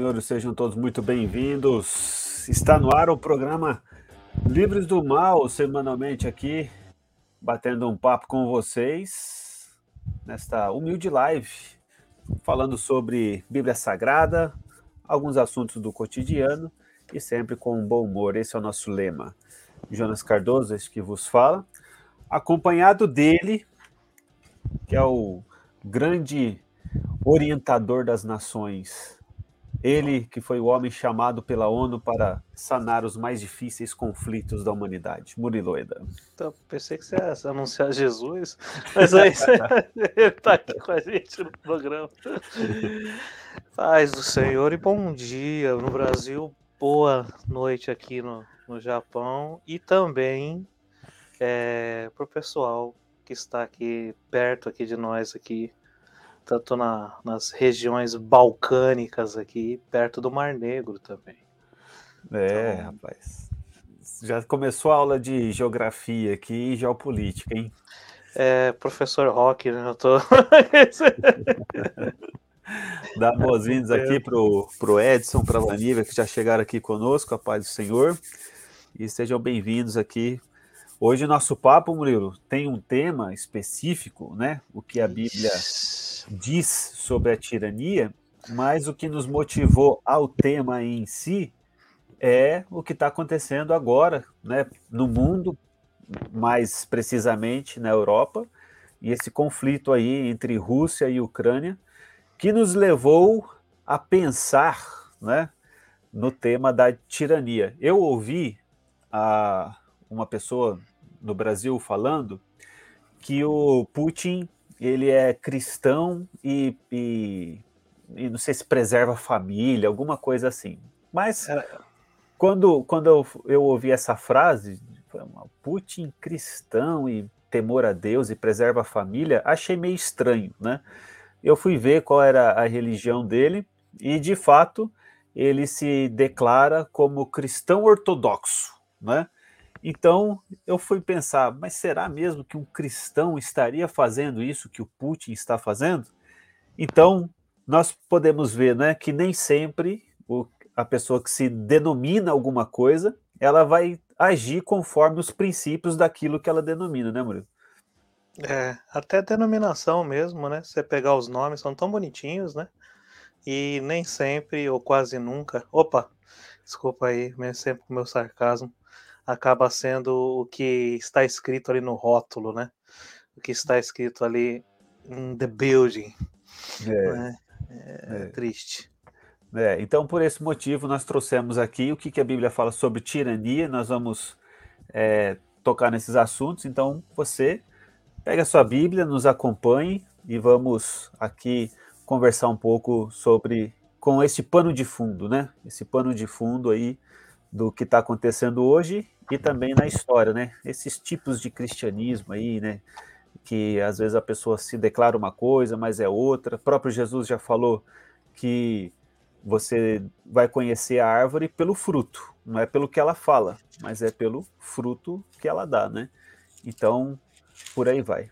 Senhores, sejam todos muito bem-vindos. Está no ar o programa Livres do Mal, semanalmente aqui, batendo um papo com vocês nesta humilde live, falando sobre Bíblia Sagrada, alguns assuntos do cotidiano e sempre com um bom humor. Esse é o nosso lema. Jonas Cardoso, este que vos fala, acompanhado dele, que é o grande orientador das nações. Ele que foi o homem chamado pela ONU para sanar os mais difíceis conflitos da humanidade. Muriloida. Então, pensei que você ia anunciar Jesus, mas aí ele está aqui com a gente no programa. Paz do Senhor e bom dia no Brasil, boa noite aqui no, no Japão e também é, para o pessoal que está aqui perto aqui de nós aqui tanto na, nas regiões balcânicas aqui, perto do Mar Negro também. É, então, rapaz. Já começou a aula de geografia aqui e geopolítica, hein? É, professor Rock, né? Eu tô. Dá boas-vindas aqui pro, pro Edson, para a Vanívia, que já chegaram aqui conosco, a paz do Senhor. E sejam bem-vindos aqui. Hoje nosso papo, Murilo, tem um tema específico, né? O que a Bíblia diz sobre a tirania, mas o que nos motivou ao tema em si é o que está acontecendo agora, né, no mundo, mais precisamente na Europa, e esse conflito aí entre Rússia e Ucrânia, que nos levou a pensar, né, no tema da tirania. Eu ouvi a, uma pessoa no Brasil falando que o Putin ele é cristão e, e, e, não sei se preserva a família, alguma coisa assim. Mas quando, quando eu, eu ouvi essa frase, Putin cristão e temor a Deus e preserva a família, achei meio estranho, né? Eu fui ver qual era a religião dele e, de fato, ele se declara como cristão ortodoxo, né? Então eu fui pensar, mas será mesmo que um cristão estaria fazendo isso que o Putin está fazendo? Então nós podemos ver né, que nem sempre o, a pessoa que se denomina alguma coisa, ela vai agir conforme os princípios daquilo que ela denomina, né, Murilo? É, até denominação mesmo, né? Você pegar os nomes, são tão bonitinhos, né? E nem sempre, ou quase nunca. Opa, desculpa aí, sempre com o meu sarcasmo acaba sendo o que está escrito ali no rótulo, né? O que está escrito ali in the building. É, né? é, é. triste. É, então, por esse motivo, nós trouxemos aqui o que, que a Bíblia fala sobre tirania. Nós vamos é, tocar nesses assuntos. Então, você pega a sua Bíblia, nos acompanhe e vamos aqui conversar um pouco sobre com esse pano de fundo, né? Esse pano de fundo aí do que está acontecendo hoje e também na história, né? Esses tipos de cristianismo aí, né? Que às vezes a pessoa se declara uma coisa, mas é outra. O próprio Jesus já falou que você vai conhecer a árvore pelo fruto, não é pelo que ela fala, mas é pelo fruto que ela dá, né? Então, por aí vai.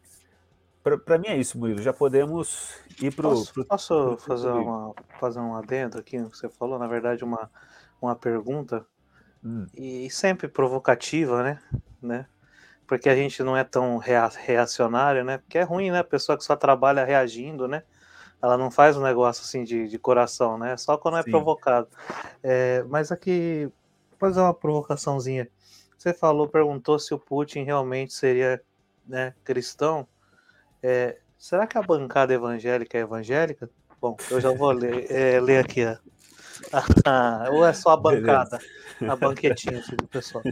Para mim é isso, Murilo. Já podemos ir para o. Posso, pro, posso pro, fazer, uma, fazer um adendo aqui no que você falou? Na verdade, uma, uma pergunta Hum. E sempre provocativa, né? né? Porque a gente não é tão reacionário, né? Porque é ruim, né? A pessoa que só trabalha reagindo, né? Ela não faz um negócio assim de, de coração, né? Só quando é Sim. provocado. É, mas aqui, vou fazer uma provocaçãozinha. Você falou, perguntou se o Putin realmente seria né, cristão. É, será que a bancada evangélica é evangélica? Bom, eu já vou ler, é, ler aqui. Ou é só a bancada? Beleza a banquetinha do pessoal.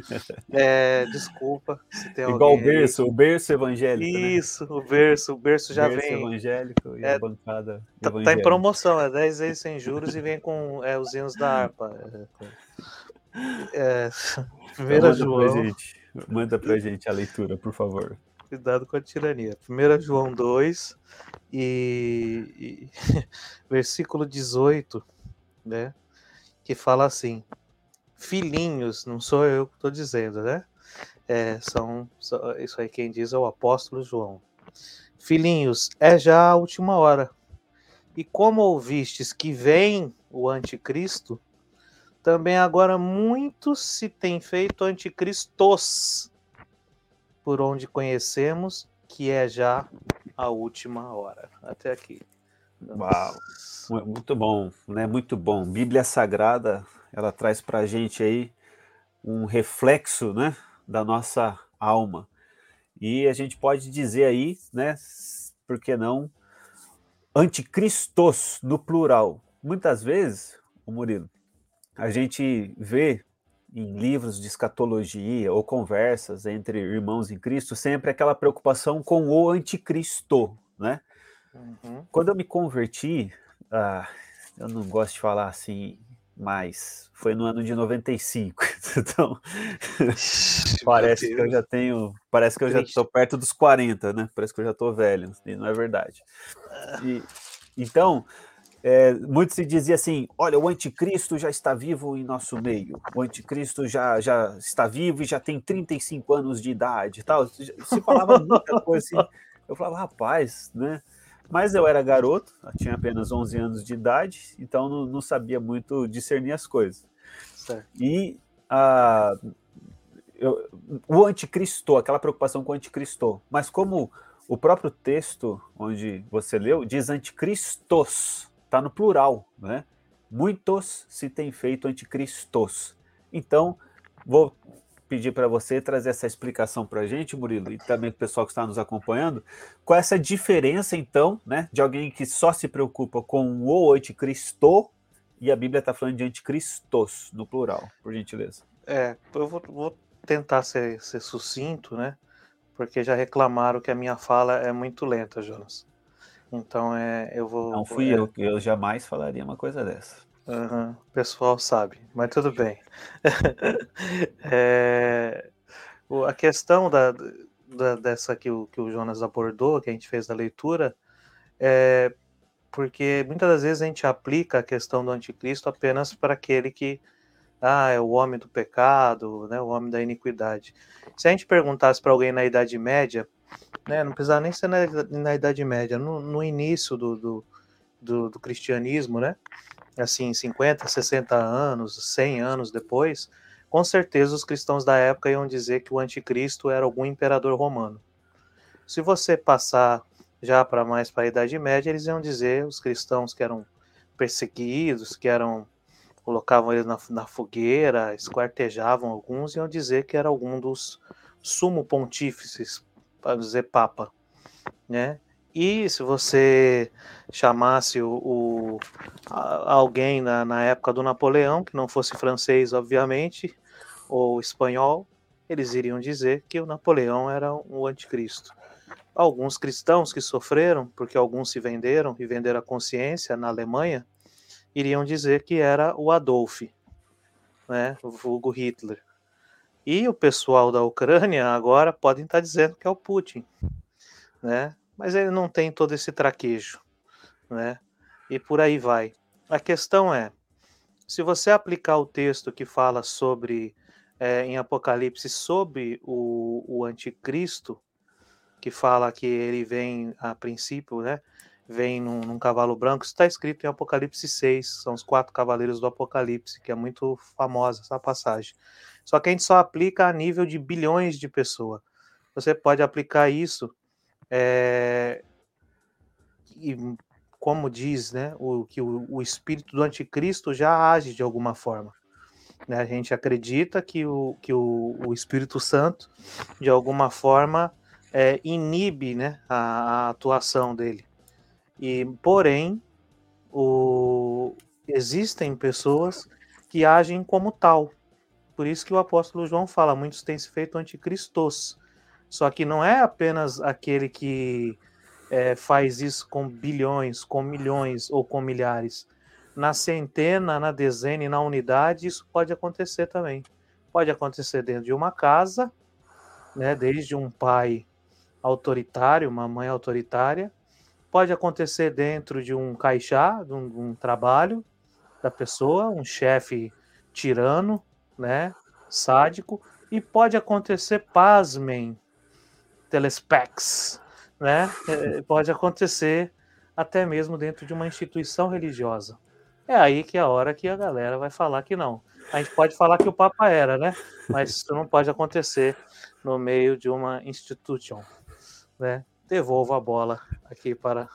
É, desculpa se tem Igual o berço, o berço evangélico. Né? Isso, né? o berço, o berço já berço vem. evangélico e é, a bancada. Tá, tá, em promoção, é 10 vezes sem juros e vem com é, os hinos da harpa. É, primeira então, manda João. Pra gente, manda pra gente a leitura, por favor. Cuidado com a tirania. 1 João 2 e, e versículo 18, né? Que fala assim: filhinhos, não sou eu que estou dizendo, né? É, são, isso aí quem diz é o apóstolo João. Filhinhos, é já a última hora. E como ouvistes que vem o anticristo, também agora muitos se têm feito anticristos, por onde conhecemos que é já a última hora. Até aqui. Uau, muito bom, né? Muito bom. Bíblia Sagrada, ela traz para a gente aí um reflexo, né, da nossa alma. E a gente pode dizer aí, né, por que não, anticristos no plural. Muitas vezes, o Murilo, a gente vê em livros de escatologia ou conversas entre irmãos em Cristo sempre aquela preocupação com o anticristo, né? Uhum. Quando eu me converti, ah, eu não gosto de falar assim, mas foi no ano de 95. Então, parece que eu já tenho, parece que eu já estou perto dos 40, né? Parece que eu já estou velho, e não é verdade. E, então, é, muito se dizia assim: olha, o anticristo já está vivo em nosso meio, o anticristo já, já está vivo e já tem 35 anos de idade tal. Se falava muita coisa assim. Eu falava, rapaz, né? Mas eu era garoto, tinha apenas 11 anos de idade, então não, não sabia muito discernir as coisas. Certo. E a, eu, o anticristo, aquela preocupação com o anticristo, mas como o próprio texto onde você leu diz anticristos, está no plural, né? Muitos se têm feito anticristos. Então, vou pedir para você trazer essa explicação para a gente, Murilo, e também para o pessoal que está nos acompanhando, qual é essa diferença, então, né, de alguém que só se preocupa com o anticristo e a Bíblia está falando de anticristos, no plural, por gentileza. É, eu vou, vou tentar ser, ser sucinto, né, porque já reclamaram que a minha fala é muito lenta, Jonas. Então é, eu vou. Não fui é... eu, eu jamais falaria uma coisa dessa. Uhum, o pessoal sabe, mas tudo bem. é, a questão da, da, dessa que o, que o Jonas abordou, que a gente fez da leitura, é porque muitas das vezes a gente aplica a questão do anticristo apenas para aquele que ah, é o homem do pecado, né, o homem da iniquidade. Se a gente perguntasse para alguém na Idade Média, né, não precisava nem ser na, na Idade Média, no, no início do, do, do, do, cristianismo, né, assim, 50, 60 anos, 100 anos depois, com certeza os cristãos da época iam dizer que o anticristo era algum imperador romano. Se você passar já para mais para a Idade Média, eles iam dizer, os cristãos que eram perseguidos, que eram colocavam eles na, na fogueira, esquartejavam alguns, iam dizer que era algum dos sumo pontífices para dizer Papa, né? E se você chamasse o, o a, alguém na, na época do Napoleão, que não fosse francês, obviamente, ou espanhol, eles iriam dizer que o Napoleão era o anticristo. Alguns cristãos que sofreram, porque alguns se venderam e venderam a consciência na Alemanha, iriam dizer que era o Adolf, né, o vulgo Hitler. E o pessoal da Ucrânia agora podem estar dizendo que é o Putin, né? Mas ele não tem todo esse traquejo, né? E por aí vai. A questão é, se você aplicar o texto que fala sobre é, em Apocalipse sobre o, o anticristo, que fala que ele vem a princípio, né? Vem num, num cavalo branco, está escrito em Apocalipse 6, são os quatro cavaleiros do Apocalipse, que é muito famosa essa passagem. Só que a gente só aplica a nível de bilhões de pessoas. Você pode aplicar isso é, e como diz, né, o que o, o, espírito do anticristo já age de alguma forma. Né? A gente acredita que o, que o, o Espírito Santo, de alguma forma, é, inibe né, a, a, atuação dele. E, porém, o, existem pessoas que agem como tal. Por isso que o apóstolo João fala, muitos têm se feito anticristos. Só que não é apenas aquele que é, faz isso com bilhões, com milhões ou com milhares. Na centena, na dezena e na unidade, isso pode acontecer também. Pode acontecer dentro de uma casa, né, desde um pai autoritário, uma mãe autoritária, pode acontecer dentro de um caixá, de um, de um trabalho da pessoa, um chefe tirano, né, sádico, e pode acontecer, pasmem, telespecs, né, é, pode acontecer até mesmo dentro de uma instituição religiosa. É aí que é a hora que a galera vai falar que não. A gente pode falar que o Papa era, né? Mas isso não pode acontecer no meio de uma instituição, né? Devolvo a bola aqui para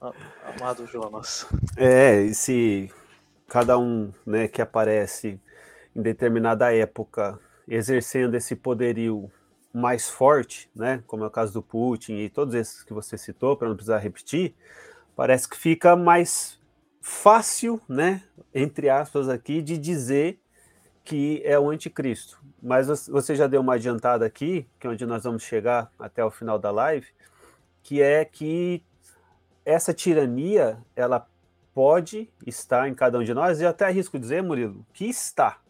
o amado Jonas. É, e se cada um, né, que aparece em determinada época exercendo esse poderio mais forte, né, como é o caso do Putin e todos esses que você citou, para não precisar repetir, parece que fica mais fácil, né, entre aspas aqui, de dizer que é o anticristo. Mas você já deu uma adiantada aqui, que é onde nós vamos chegar até o final da live, que é que essa tirania, ela pode estar em cada um de nós, e eu até arrisco dizer, Murilo, que está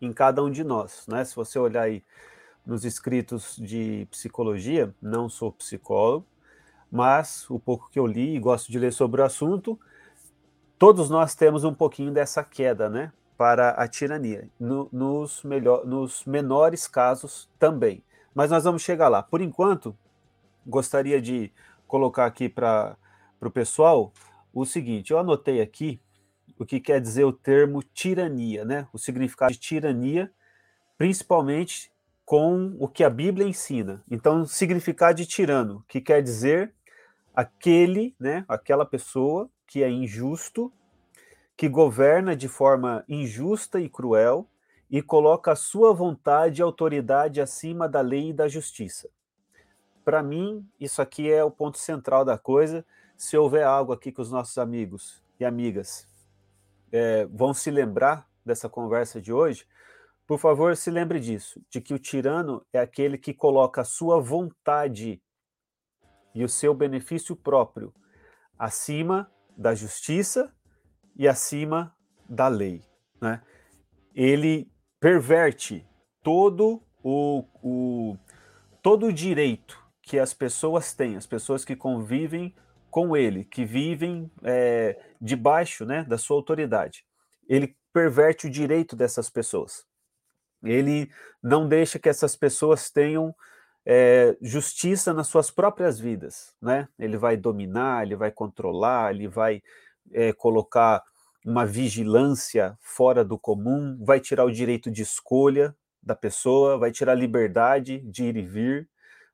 em cada um de nós, né? Se você olhar aí nos escritos de psicologia, não sou psicólogo, mas o pouco que eu li e gosto de ler sobre o assunto, todos nós temos um pouquinho dessa queda, né? Para a tirania, no, nos, melhor, nos menores casos também. Mas nós vamos chegar lá. Por enquanto, gostaria de colocar aqui para o pessoal o seguinte: eu anotei aqui o que quer dizer o termo tirania, né? O significado de tirania, principalmente com o que a Bíblia ensina. Então, significado de tirano, que quer dizer aquele, né, aquela pessoa que é injusto, que governa de forma injusta e cruel e coloca a sua vontade e autoridade acima da lei e da justiça. Para mim, isso aqui é o ponto central da coisa. Se houver algo aqui que os nossos amigos e amigas é, vão se lembrar dessa conversa de hoje, por favor, se lembre disso, de que o tirano é aquele que coloca a sua vontade e o seu benefício próprio acima da justiça e acima da lei. Né? Ele perverte todo o, o, todo o direito que as pessoas têm, as pessoas que convivem com ele, que vivem é, debaixo né, da sua autoridade. Ele perverte o direito dessas pessoas. Ele não deixa que essas pessoas tenham é, justiça nas suas próprias vidas, né? Ele vai dominar, ele vai controlar, ele vai é, colocar uma vigilância fora do comum, vai tirar o direito de escolha da pessoa, vai tirar a liberdade de ir e vir,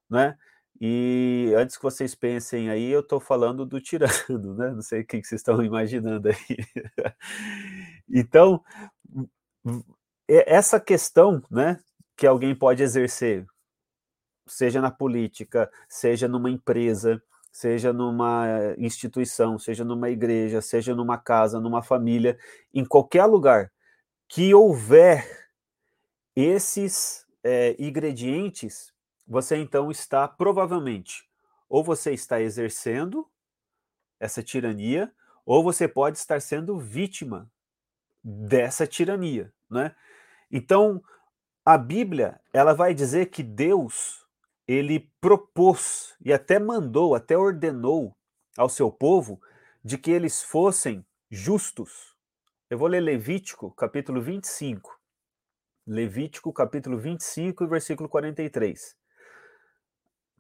né? E antes que vocês pensem aí, eu estou falando do tirano, né? Não sei o que vocês estão imaginando aí. então, essa questão, né, que alguém pode exercer, seja na política, seja numa empresa, seja numa instituição, seja numa igreja, seja numa casa, numa família, em qualquer lugar que houver esses é, ingredientes, você então está provavelmente ou você está exercendo essa tirania, ou você pode estar sendo vítima dessa tirania, né? Então, a Bíblia, ela vai dizer que Deus, ele propôs e até mandou, até ordenou ao seu povo de que eles fossem justos. Eu vou ler Levítico, capítulo 25. Levítico, capítulo 25, versículo 43.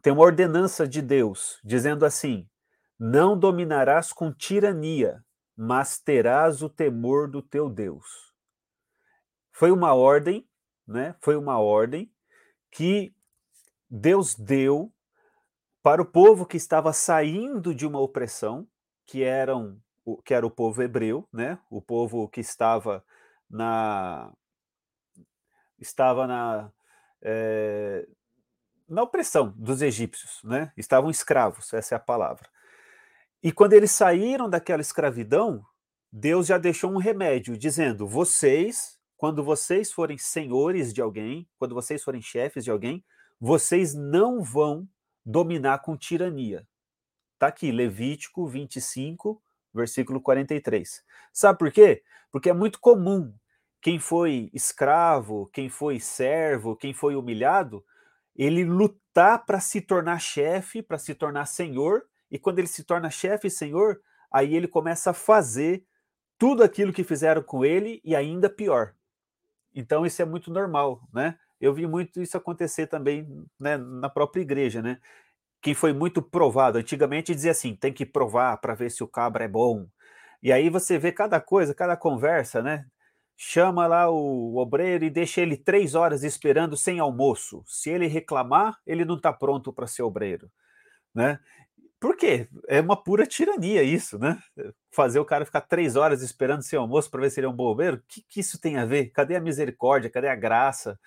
Tem uma ordenança de Deus dizendo assim: Não dominarás com tirania, mas terás o temor do teu Deus. Foi uma ordem, né? Foi uma ordem que Deus deu para o povo que estava saindo de uma opressão, que eram que era o povo hebreu, né? O povo que estava na estava na é, na opressão dos egípcios, né? Estavam escravos, essa é a palavra. E quando eles saíram daquela escravidão, Deus já deixou um remédio, dizendo: vocês quando vocês forem senhores de alguém, quando vocês forem chefes de alguém, vocês não vão dominar com tirania. Está aqui, Levítico 25, versículo 43. Sabe por quê? Porque é muito comum quem foi escravo, quem foi servo, quem foi humilhado, ele lutar para se tornar chefe, para se tornar senhor, e quando ele se torna chefe e senhor, aí ele começa a fazer tudo aquilo que fizeram com ele e ainda pior. Então isso é muito normal, né? Eu vi muito isso acontecer também né, na própria igreja, né? quem foi muito provado. Antigamente dizia assim: tem que provar para ver se o cabra é bom. E aí você vê cada coisa, cada conversa, né? Chama lá o obreiro e deixa ele três horas esperando sem almoço. Se ele reclamar, ele não está pronto para ser obreiro, né? Por quê? É uma pura tirania isso, né? Fazer o cara ficar três horas esperando sem almoço para ver se ele é um bom obreiro. O que, que isso tem a ver? Cadê a misericórdia? Cadê a graça?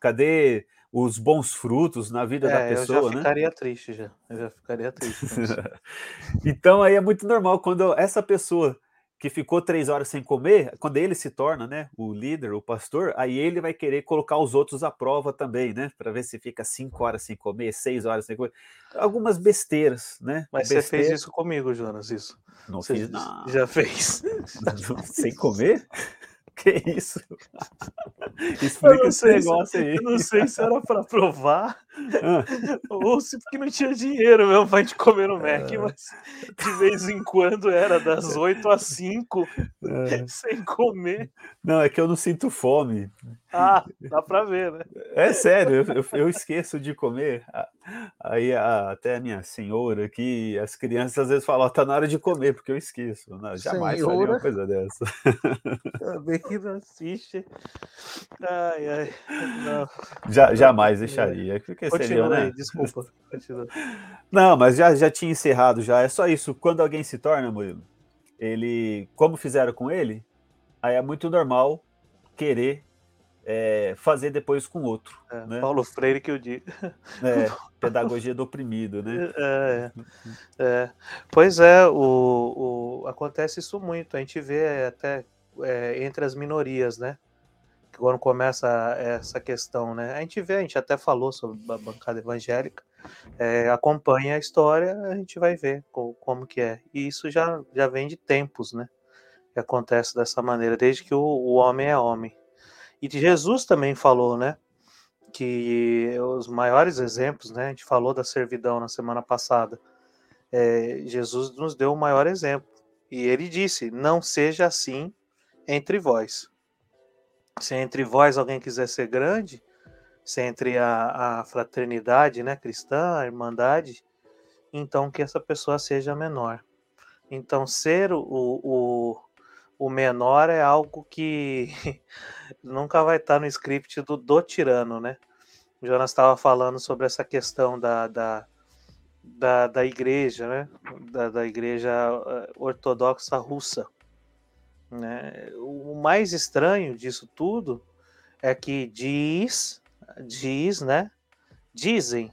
Cadê os bons frutos na vida é, da pessoa, eu já ficaria né? triste já. Eu já ficaria triste. então aí é muito normal quando essa pessoa que ficou três horas sem comer, quando ele se torna, né, o líder, o pastor, aí ele vai querer colocar os outros à prova também, né, para ver se fica cinco horas sem comer, seis horas sem comer, algumas besteiras, né? Mas Besteira. você fez isso comigo, Jonas, isso? Não você fiz, não. Já fez? sem comer? Que isso? Explica esse negócio aí. Eu não sei se era para provar ah. ou se porque não tinha dinheiro mesmo para gente comer no Mac, ah. mas de vez em quando era das 8 às 5 ah. sem comer. Não, é que eu não sinto fome. Ah, dá para ver, né? É sério, eu, eu esqueço de comer. Aí a, até a minha senhora aqui, as crianças às vezes falam, oh, tá na hora de comer, porque eu esqueço. Não, jamais senhora? faria uma coisa dessa. Também que não assiste. Ai, ai. Não. Já, jamais deixaria. Porque Continua seria, né? aí, desculpa. Continua. Não, mas já, já tinha encerrado já. É só isso. Quando alguém se torna, Murilo, ele, como fizeram com ele, aí é muito normal querer é, fazer depois com outro. É, né? Paulo Freire que eu digo. É, pedagogia do oprimido, né? É, é. Pois é, o, o, acontece isso muito. A gente vê até é, entre as minorias, né? Quando começa essa questão, né? A gente vê, a gente até falou sobre a bancada evangélica, é, acompanha a história, a gente vai ver como, como, que é. E isso já, já vem de tempos, né? Que acontece dessa maneira, desde que o, o homem é homem. E Jesus também falou, né? Que os maiores exemplos, né? A gente falou da servidão na semana passada. É, Jesus nos deu o maior exemplo. E ele disse: Não seja assim entre vós. Se entre vós alguém quiser ser grande, se entre a, a fraternidade né, cristã, a irmandade, então que essa pessoa seja menor. Então, ser o, o, o menor é algo que nunca vai estar no script do, do tirano, né? O Jonas estava falando sobre essa questão da, da, da, da igreja, né? Da, da igreja eh, ortodoxa russa. Né? O mais estranho disso tudo é que diz, diz, né? Dizem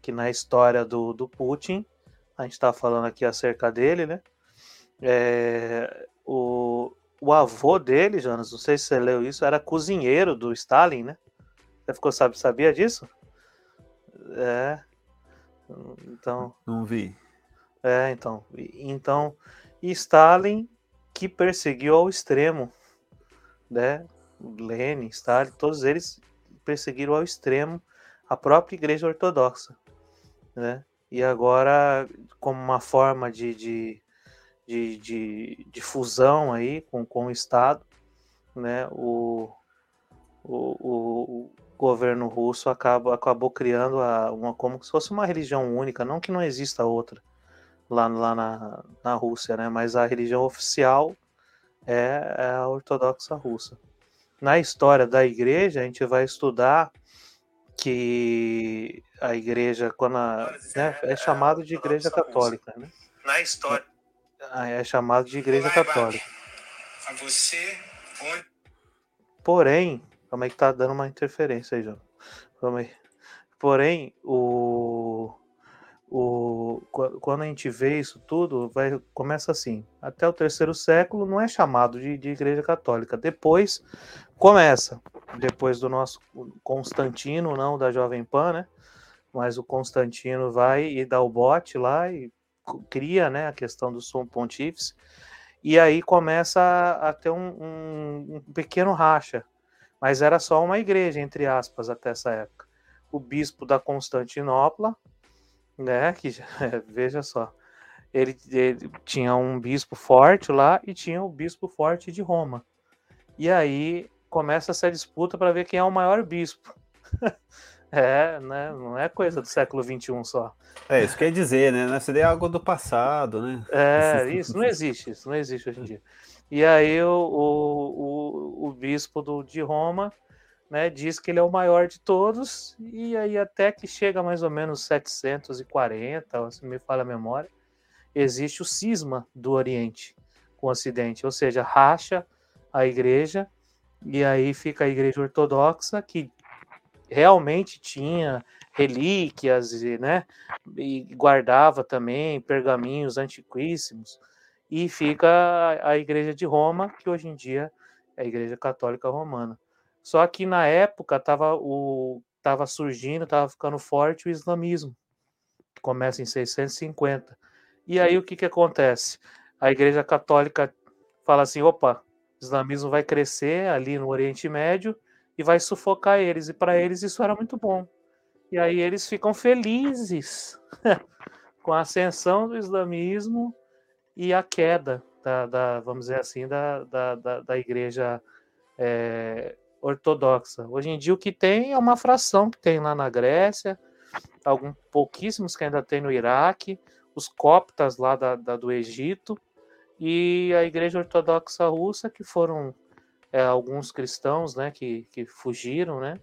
que na história do, do Putin, a gente está falando aqui acerca dele, né? É, o, o avô dele, Jonas, não sei se você leu isso, era cozinheiro do Stalin, né? Você ficou sabe, sabia disso? É. Então. Não vi. É, então. Então, Stalin que perseguiu ao extremo, né? Lenin, Stalin, todos eles perseguiram ao extremo a própria Igreja Ortodoxa, né? E agora, como uma forma de, de, de, de, de fusão aí com, com o Estado, né? O, o, o governo russo acaba, acabou criando a, uma como se fosse uma religião única, não que não exista outra, lá, lá na, na Rússia, né? Mas a religião oficial é, é a ortodoxa russa. Na história da igreja, a gente vai estudar que a igreja, quando a, né, é chamado de igreja católica, né? Na história. É chamado de igreja católica. A você, Porém, como é que tá dando uma interferência aí, João? Calma aí. Porém, o o, quando a gente vê isso tudo, vai, começa assim. Até o terceiro século não é chamado de, de igreja católica. Depois começa, depois do nosso Constantino, não da Jovem Pan, né? Mas o Constantino vai e dá o bote lá e cria né, a questão do som pontífice. E aí começa a, ter um, um, um pequeno racha. Mas era só uma igreja, entre aspas, até essa época. O bispo da Constantinopla, né? Que veja só, ele, ele, tinha um bispo forte lá e tinha o bispo forte de Roma. E aí começa essa disputa para ver quem é o maior bispo. É, né? Não é coisa do século XXI só. É, isso quer dizer, né? Isso daí é algo do passado, né? É, isso não existe, isso não existe hoje em dia. E aí o, o, o, o bispo do, de Roma né, diz que ele é o maior de todos, e aí até que chega mais ou menos 740, se me falha a memória, existe o cisma do Oriente com o Ocidente, ou seja, racha a igreja, e aí fica a igreja ortodoxa, que realmente tinha relíquias, e, né, e guardava também pergaminhos antiquíssimos, e fica a, igreja de Roma, que hoje em dia é a igreja católica romana. Só que na época estava o surgindo, estava ficando forte o islamismo, começa em 650. E aí o que, que acontece? A Igreja Católica fala assim: opa, o islamismo vai crescer ali no Oriente Médio e vai sufocar eles. E para eles isso era muito bom. E aí eles ficam felizes com a ascensão do islamismo e a queda da, da vamos dizer assim, da, da, da, da igreja é, ortodoxa. Hoje em dia o que tem é uma fração que tem lá na Grécia, alguns pouquíssimos que ainda tem no Iraque, os coptas lá da, da do Egito e a Igreja Ortodoxa Russa que foram é, alguns cristãos, né, que, que fugiram, né,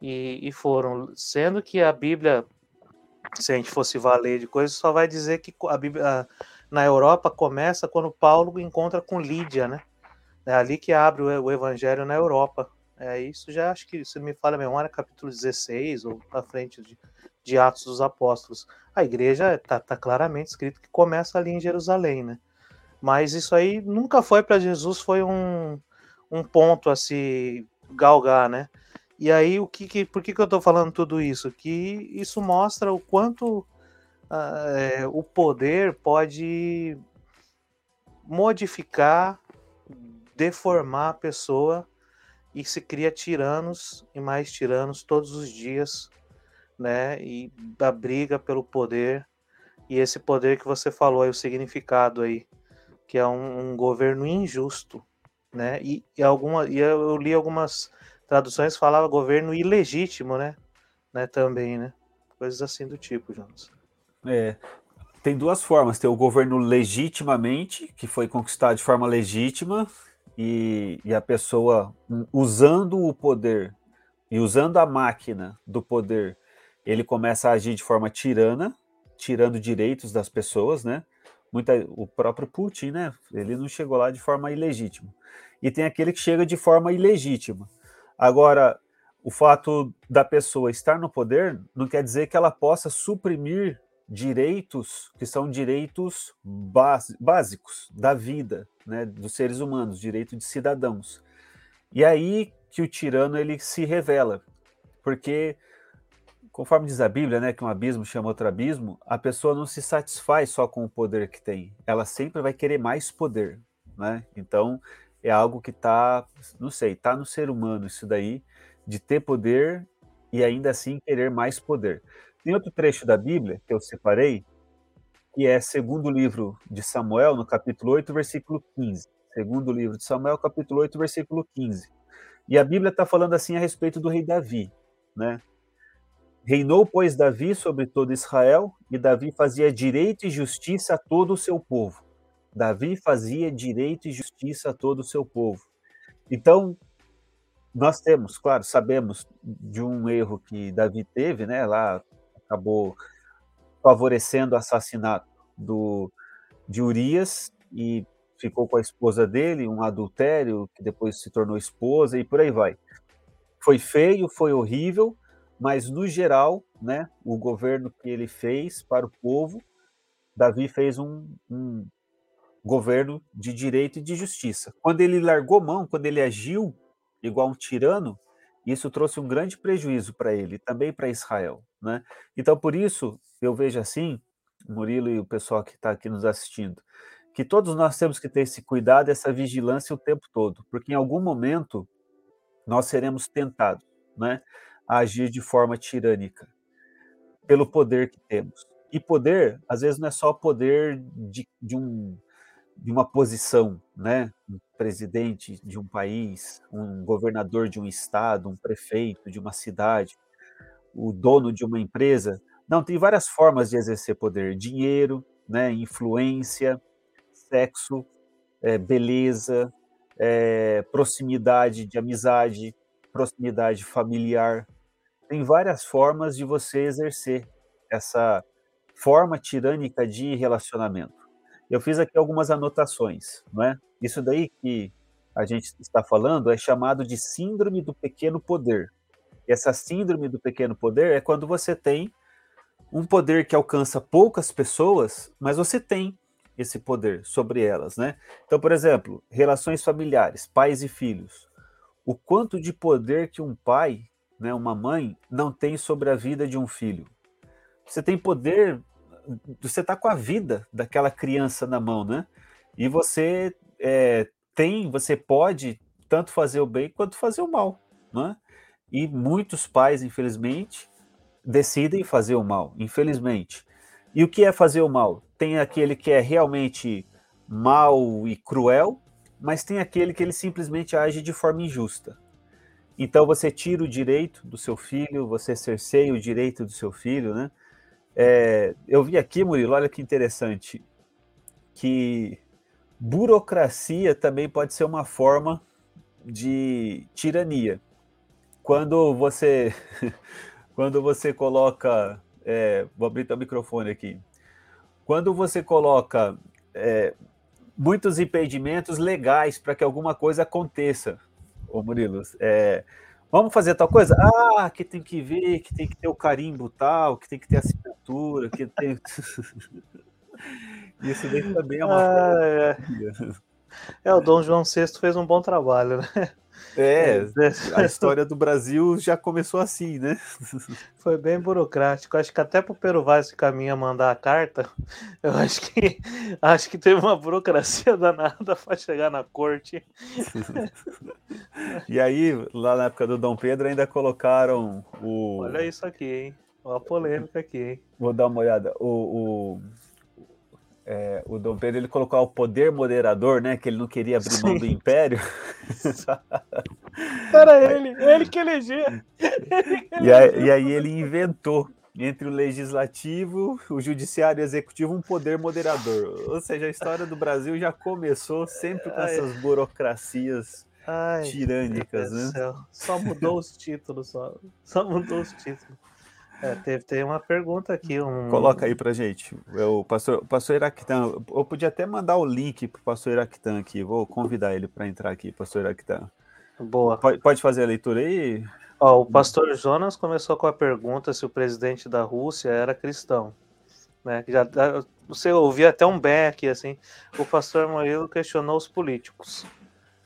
e, e foram, sendo que a Bíblia, se a gente fosse valer de coisas, só vai dizer que a Bíblia na Europa começa quando Paulo encontra com Lídia, né? É ali que abre o, o evangelho na Europa. É, isso já acho que, se me falha a memória, capítulo 16 ou à frente de, de Atos dos Apóstolos. A igreja está tá claramente escrito que começa ali em Jerusalém, né? Mas isso aí nunca foi para Jesus, foi um, um ponto a se galgar, né? E aí, o que, que por que, que eu estou falando tudo isso? Que isso mostra o quanto uh, é, o poder pode modificar, deformar a pessoa e se cria tiranos e mais tiranos todos os dias, né? E da briga pelo poder e esse poder que você falou aí, o significado aí, que é um, um governo injusto, né? E, e alguma e eu li algumas traduções falava governo ilegítimo, né? Né também, né? Coisas assim do tipo, Jonas. É, tem duas formas. Tem o governo legitimamente, que foi conquistado de forma legítima, e, e a pessoa usando o poder e usando a máquina do poder, ele começa a agir de forma tirana, tirando direitos das pessoas, né? Muita, o próprio Putin, né? Ele não chegou lá de forma ilegítima. E tem aquele que chega de forma ilegítima. Agora, o fato da pessoa estar no poder não quer dizer que ela possa suprimir direitos que são direitos básicos da vida, né, dos seres humanos, direito de cidadãos. E aí que o tirano ele se revela, porque conforme diz a Bíblia, né, que um abismo chama outro abismo, a pessoa não se satisfaz só com o poder que tem, ela sempre vai querer mais poder, né? Então é algo que está, não sei, está no ser humano isso daí de ter poder e ainda assim querer mais poder. Tem outro trecho da Bíblia que eu separei, que é segundo livro de Samuel, no capítulo 8, versículo 15. Segundo livro de Samuel, capítulo 8, versículo 15. E a Bíblia está falando assim a respeito do rei Davi, né? Reinou, pois, Davi sobre todo Israel, e Davi fazia direito e justiça a todo o seu povo. Davi fazia direito e justiça a todo o seu povo. Então, nós temos, claro, sabemos de um erro que Davi teve, né, lá acabou favorecendo o assassinato do, de Urias e ficou com a esposa dele, um adultério que depois se tornou esposa e por aí vai. Foi feio, foi horrível, mas no geral, né, o governo que ele fez para o povo, Davi fez um, um governo de direito e de justiça. Quando ele largou mão, quando ele agiu igual um tirano, isso trouxe um grande prejuízo para ele, também para Israel. Né? Então, por isso, eu vejo assim, Murilo e o pessoal que está aqui nos assistindo, que todos nós temos que ter esse cuidado, essa vigilância o tempo todo, porque em algum momento nós seremos tentados né, a agir de forma tirânica, pelo poder que temos. E poder, às vezes, não é só poder de, de um de uma posição, né? Um presidente de um país, um governador de um estado, um prefeito de uma cidade. o dono de uma empresa. Não, tem várias formas de exercer poder: dinheiro, né, influência, sexo, é, beleza, é, proximidade de amizade, proximidade familiar. Tem várias formas de você exercer essa forma tirânica de relacionamento. Eu fiz aqui algumas anotações, não é? Isso daí que a gente está falando é chamado de síndrome do pequeno poder. Essa síndrome do pequeno poder é quando você tem um poder que alcança poucas pessoas, mas você tem esse poder sobre elas, né? Então, por exemplo, relações familiares, pais e filhos. O quanto de poder que um pai, né, uma mãe, não tem sobre a vida de um filho. Você tem poder, você está com a vida daquela criança na mão, né? E você é, tem, você pode tanto fazer o bem quanto fazer o mal, né? E muitos pais, infelizmente, decidem fazer o mal, infelizmente. E o que é fazer o mal? Tem aquele que é realmente mal e cruel, mas tem aquele que ele simplesmente age de forma injusta. Então você tira o direito do seu filho, você cerceia o direito do seu filho, né? É, eu vi aqui, Murilo, olha que interessante, que burocracia também pode ser uma forma de tirania. Quando você quando você coloca é, vou abrir o microfone aqui. Quando você coloca é, muitos impedimentos legais para que alguma coisa aconteça, ô Murilo, é, vamos fazer tal coisa? Ah, que tem que ver, que tem que ter o carimbo tal, que tem que ter assinatura, que tem. Isso daí também é uma. Ah, é. É, o Dom João VI fez um bom trabalho, né? É, a história do Brasil já começou assim, né? Foi bem burocrático. Acho que até para o Pero Vaz caminha mandar a carta, eu acho que acho que teve uma burocracia danada para chegar na corte. E aí, lá na época do Dom Pedro, ainda colocaram o. Olha isso aqui, hein? Olha a polêmica aqui, hein? Vou dar uma olhada. O, o é, o Dom Pedro ele colocou o poder moderador, né? Que ele não queria abrir mão do império. Era ele, ele que elegia. E, aí, e aí ele inventou entre o legislativo, o judiciário e o executivo um poder moderador. Ou seja, a história do Brasil já começou sempre com essas burocracias Ai, tirânicas, né? Só mudou os títulos, só, só mudou os títulos. É, teve, tem uma pergunta aqui. Um... Coloca aí pra gente. O pastor, o pastor Iraquitan. Eu podia até mandar o link pro pastor Iraquitan aqui. Vou convidar ele para entrar aqui, pastor Iraquitan. Boa. Pode, pode fazer a leitura aí? Ó, o pastor Jonas começou com a pergunta se o presidente da Rússia era cristão. Né? Já, você ouvia até um bem aqui, assim. O pastor Murilo questionou os políticos.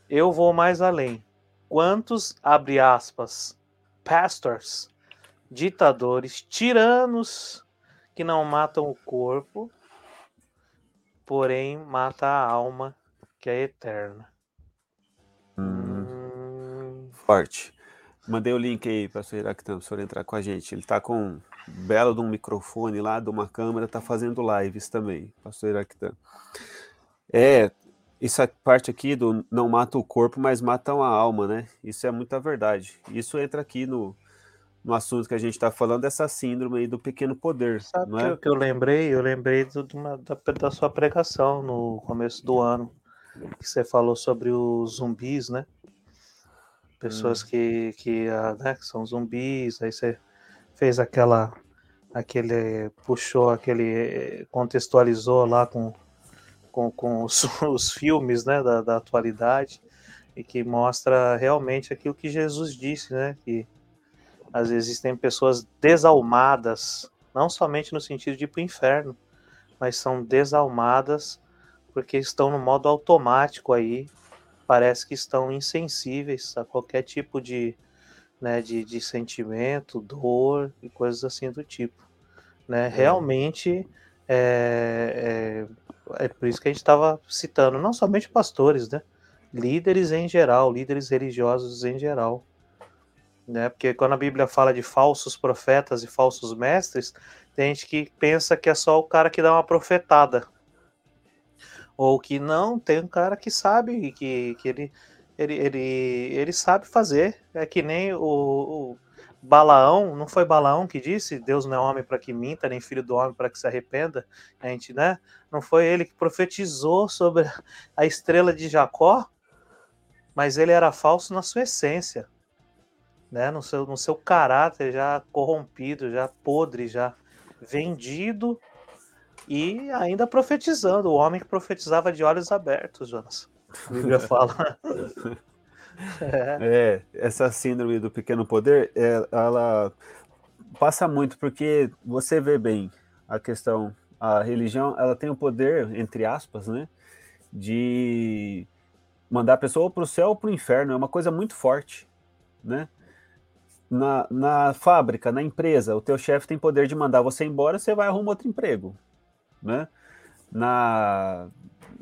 Eu vou mais além. Quantos, abre aspas, pastors ditadores, tiranos que não matam o corpo, porém mata a alma que é eterna. Hum, hum. Forte. Mandei o link aí para o Iraquitã, para o senhor entrar com a gente. Ele está com um belo de um microfone lá, de uma câmera, está fazendo lives também, pastor Iraquitã. É, essa parte aqui do não mata o corpo, mas matam a alma, né? Isso é muita verdade. Isso entra aqui no, no assunto que a gente está falando, essa síndrome aí do pequeno poder. Sabe não é? que eu lembrei? Eu lembrei do, uma, da, da, sua pregação no começo do ano, que você falou sobre os zumbis, né? Pessoas hum. que, que, ah, né, que são zumbis, aí você fez aquela, aquele, puxou aquele, contextualizou lá com, com, com os, os filmes, né, da, da atualidade, e que mostra realmente aquilo que Jesus disse, né, que às vezes existem pessoas desalmadas, não somente no sentido de ir para o inferno, mas são desalmadas porque estão no modo automático aí, parece que estão insensíveis a qualquer tipo de, né, de, de sentimento, dor e coisas assim do tipo. Né? É. Realmente é, é, é por isso que a gente estava citando, não somente pastores, né? líderes em geral, líderes religiosos em geral né? Porque quando a Bíblia fala de falsos profetas e falsos mestres, tem gente que pensa que é só o cara que dá uma profetada. Ou que não, tem um cara que sabe que, que ele, ele, ele, ele sabe fazer. É que nem o, o Balaão, não foi Balaão que disse, Deus não é homem para que minta, nem filho do homem para que se arrependa? A gente, né? Não foi ele que profetizou sobre a estrela de Jacó? Mas ele era falso na sua essência, né? No seu, no seu caráter já corrompido, já podre, já vendido e ainda profetizando. O homem que profetizava de olhos abertos, Jonas. A Bíblia fala. É. é. essa síndrome do pequeno poder, é, ela passa muito, porque você vê bem a questão, a religião, ela tem o poder, entre aspas, né, de mandar a pessoa para o céu ou para o inferno, é uma coisa muito forte, né? Na, na fábrica, na empresa, o teu chefe tem poder de mandar você embora, você vai arrumar outro emprego, né? Na,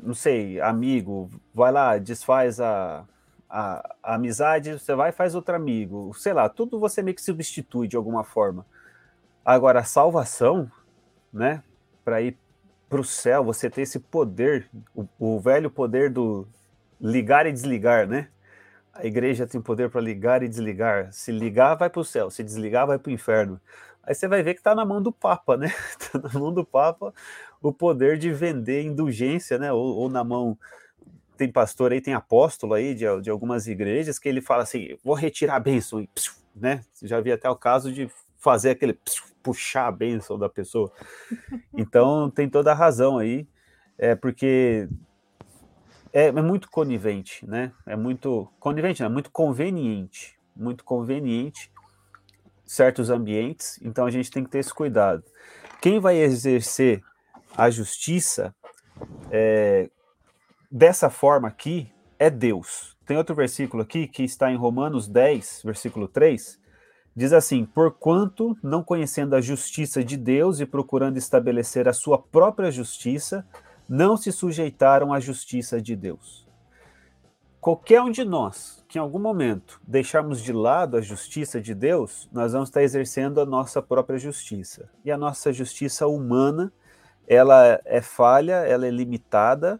não sei, amigo, vai lá, desfaz a, a, a, amizade, você vai e faz outro amigo, sei lá, tudo você meio que substitui de alguma forma. Agora, a salvação, né, para ir para o céu, você ter esse poder, o, o, velho poder do ligar e desligar, né? A igreja tem poder para ligar e desligar. Se ligar, vai para o céu, se desligar, vai para o inferno. Aí você vai ver que está na mão do Papa, né? Está na mão do Papa o poder de vender indulgência, né? Ou, ou na mão tem pastor aí, tem apóstolo aí de, de algumas igrejas que ele fala assim: vou retirar a bênção, né? Já vi até o caso de fazer aquele puxar a bênção da pessoa. Então tem toda a razão aí, é porque é, é muito conivente, né? É muito conivente, não, é muito conveniente, muito conveniente certos ambientes. Então a gente tem que ter esse cuidado. Quem vai exercer a justiça é, dessa forma aqui é Deus. Tem outro versículo aqui que está em Romanos 10, versículo 3, diz assim: Porquanto, não conhecendo a justiça de Deus e procurando estabelecer a sua própria justiça, não se sujeitaram à justiça de Deus. Qualquer um de nós que em algum momento deixarmos de lado a justiça de Deus, nós vamos estar exercendo a nossa própria justiça. E a nossa justiça humana, ela é falha, ela é limitada,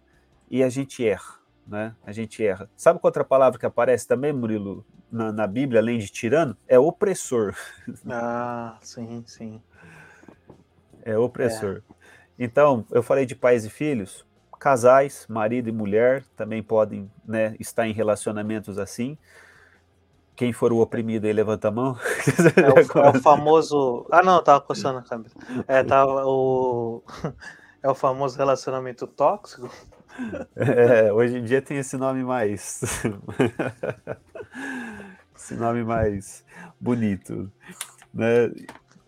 e a gente erra, né? A gente erra. Sabe qual outra palavra que aparece também, Murilo, na, na Bíblia, além de tirano? É opressor. Ah, sim, sim. É opressor. É. Então, eu falei de pais e filhos, casais, marido e mulher, também podem né, estar em relacionamentos assim. Quem for o oprimido aí, levanta a mão. É o, é o famoso. Ah, não, tava coçando a cabeça. É, tava o. É o famoso relacionamento tóxico. É, hoje em dia tem esse nome mais. esse nome mais bonito. Né?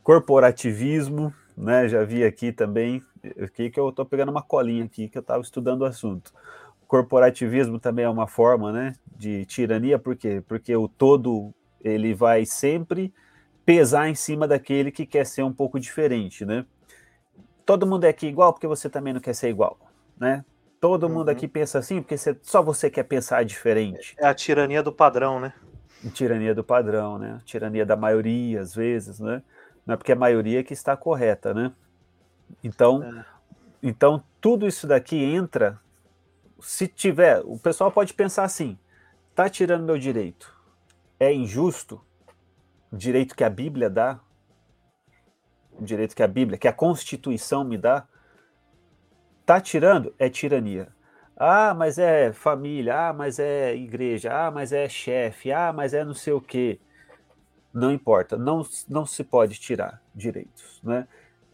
Corporativismo, né? Já vi aqui também. Aqui que eu estou pegando uma colinha aqui que eu estava estudando o assunto. Corporativismo também é uma forma, né, de tirania, por quê? Porque o todo ele vai sempre pesar em cima daquele que quer ser um pouco diferente, né? Todo mundo é aqui igual porque você também não quer ser igual, né? Todo uhum. mundo aqui pensa assim porque você, só você quer pensar diferente. É a tirania do padrão, né? Tirania do padrão, né? Tirania da maioria, às vezes, né? Não é porque a maioria que está correta, né? Então, é. então tudo isso daqui entra. Se tiver, o pessoal pode pensar assim: tá tirando meu direito, é injusto? O direito que a Bíblia dá, o direito que a Bíblia, que a Constituição me dá, Tá tirando? É tirania. Ah, mas é família, ah, mas é igreja, ah, mas é chefe, ah, mas é não sei o quê. Não importa, não, não se pode tirar direitos, né?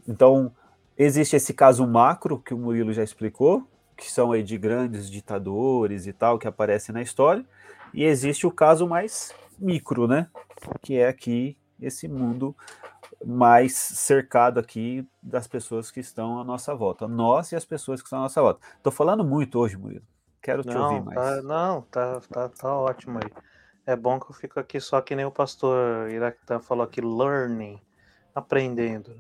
Então, existe esse caso macro que o Murilo já explicou, que são aí de grandes ditadores e tal, que aparecem na história, e existe o caso mais micro, né? Que é aqui esse mundo mais cercado aqui das pessoas que estão à nossa volta. Nós e as pessoas que estão à nossa volta. Estou falando muito hoje, Murilo. Quero te não, ouvir mais. Tá, não, tá, tá, tá ótimo aí. É bom que eu fico aqui só que nem o pastor Iraquitã falou aqui, learning, aprendendo.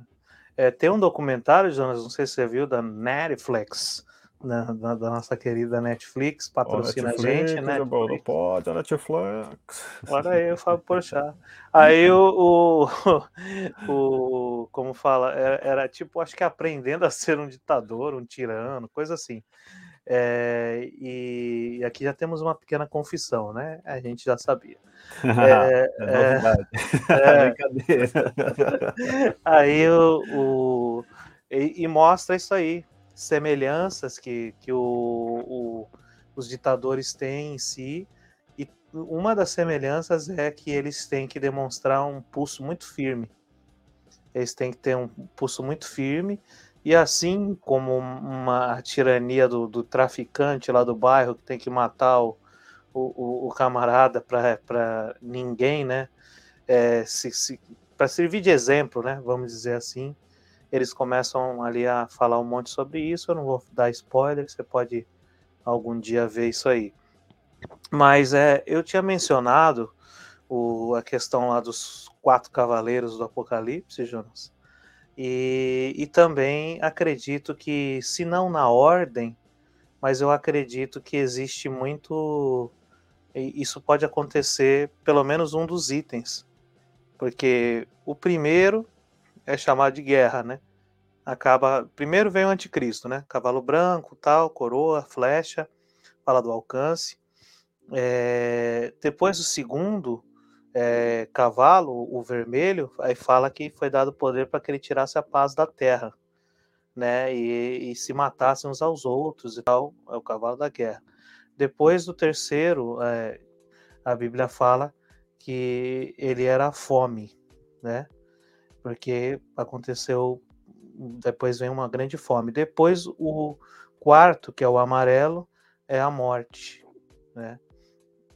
É, tem um documentário, Jonas, não sei se você viu, da Netflix, da, da, da, nossa querida Netflix, patrocina Netflix, a gente, né? Não pode, a Netflix. Olha aí, eu falo, poxa. Aí o, o, o, como fala, era, era, tipo, acho que aprendendo a ser um ditador, um tirano, coisa assim. É, e aqui já temos uma pequena confissão, né? A gente já sabia. É, é, é, aí o, o e, e, mostra isso aí, semelhanças que, que o, o, os ditadores têm em si. E uma das semelhanças é que eles têm que demonstrar um pulso muito firme. Eles têm que ter um pulso muito firme e assim como uma tirania do, do, traficante lá do bairro que tem que matar o, o, o camarada para ninguém, né? É, se, se, para servir de exemplo, né? Vamos dizer assim, eles começam ali a falar um monte sobre isso. Eu não vou dar spoiler, você pode algum dia ver isso aí. Mas é, eu tinha mencionado o, a questão lá dos quatro cavaleiros do Apocalipse, Jonas. E, e também acredito que, se não na ordem, mas eu acredito que existe muito. Isso pode acontecer, pelo menos um dos itens. Porque o primeiro é chamado de guerra, né? Acaba. Primeiro vem o anticristo, né? Cavalo branco, tal, coroa, flecha, fala do alcance. É... Depois o segundo é, cavalo, o vermelho, aí fala que foi dado poder para que ele tirasse a paz da terra, né? E, e, se matassem uns aos outros e tal, é o cavalo da guerra. Depois do terceiro, é, a Bíblia fala que ele era a fome, né? Porque aconteceu, depois vem uma grande fome. Depois o quarto, que é o amarelo, é a morte, né?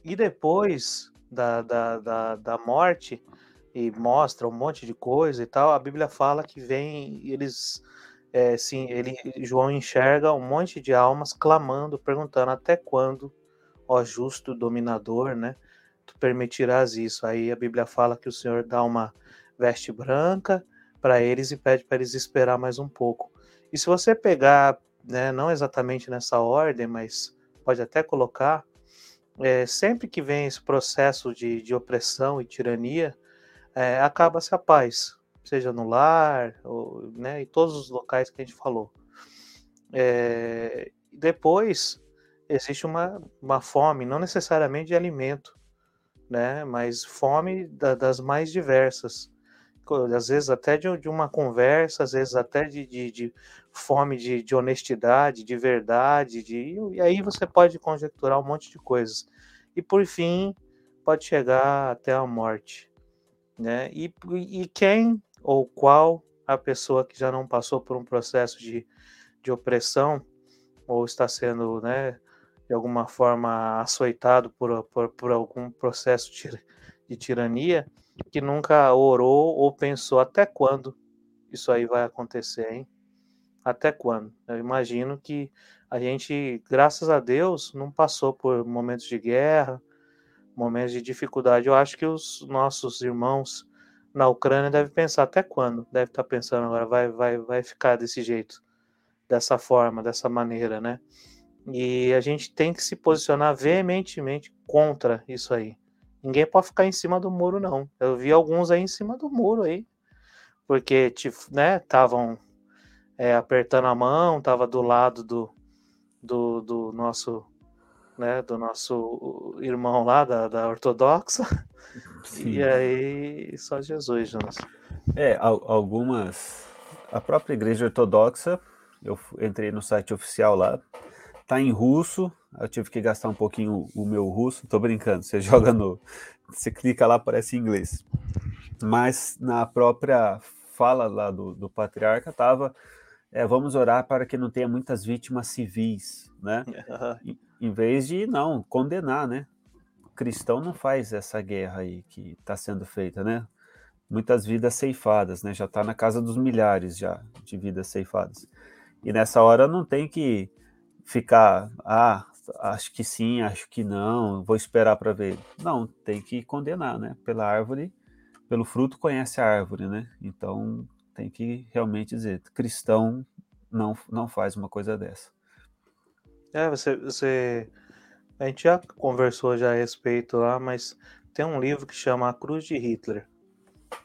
E depois da, da, da, da morte e mostra um monte de coisa e tal, a Bíblia fala que vem, eles, é, sim, ele, João enxerga um monte de almas clamando, perguntando até quando, ó justo dominador, né, tu permitirás isso. Aí a Bíblia fala que o Senhor dá uma veste branca para eles e pede para eles esperar mais um pouco. E se você pegar, né, não exatamente nessa ordem, mas pode até colocar, é, sempre que vem esse processo de, de opressão e tirania, é, acaba-se a paz, seja no lar, ou, né, em todos os locais que a gente falou. É, depois, existe uma, uma fome, não necessariamente de alimento, né, mas fome da, das mais diversas às vezes até de, de, uma conversa, às vezes até de, de, de fome de, de, honestidade, de verdade, de, e aí você pode conjecturar um monte de coisas. E por fim, pode chegar até a morte. Né? E, e quem ou qual a pessoa que já não passou por um processo de, de opressão ou está sendo, né, de alguma forma açoitado por, por, por algum processo de, de tirania, que nunca orou ou pensou até quando isso aí vai acontecer, hein? Até quando? Eu imagino que a gente, graças a Deus, não passou por momentos de guerra, momentos de dificuldade. Eu acho que os nossos irmãos na Ucrânia devem pensar até quando? Deve estar pensando agora, vai, vai, vai ficar desse jeito, dessa forma, dessa maneira, né? E a gente tem que se posicionar veementemente contra isso aí. Ninguém pode ficar em cima do muro, não. Eu vi alguns aí em cima do muro aí. Porque, né, estavam é, apertando a mão, tava do lado do, do, do nosso né, do nosso irmão lá da, da ortodoxa. Sim. E aí só Jesus, Jonas. É, algumas a própria igreja ortodoxa, eu entrei no site oficial lá, tá em russo, eu tive que gastar um pouquinho o meu russo, tô brincando, você joga no. Você clica lá, aparece em inglês. Mas na própria fala lá do, do patriarca tava. É, vamos orar para que não tenha muitas vítimas civis, né? Em, em vez de não condenar, né? O cristão não faz essa guerra aí que está sendo feita, né? Muitas vidas ceifadas, né? Já está na casa dos milhares já de vidas ceifadas. E nessa hora não tem que ficar, ah, acho que sim, acho que não, vou esperar para ver. Não, tem que condenar, né? Pela árvore, pelo fruto conhece a árvore, né? Então tem que realmente dizer, cristão não, não faz uma coisa dessa. É, você, você. A gente já conversou já a respeito lá, mas tem um livro que chama A Cruz de Hitler.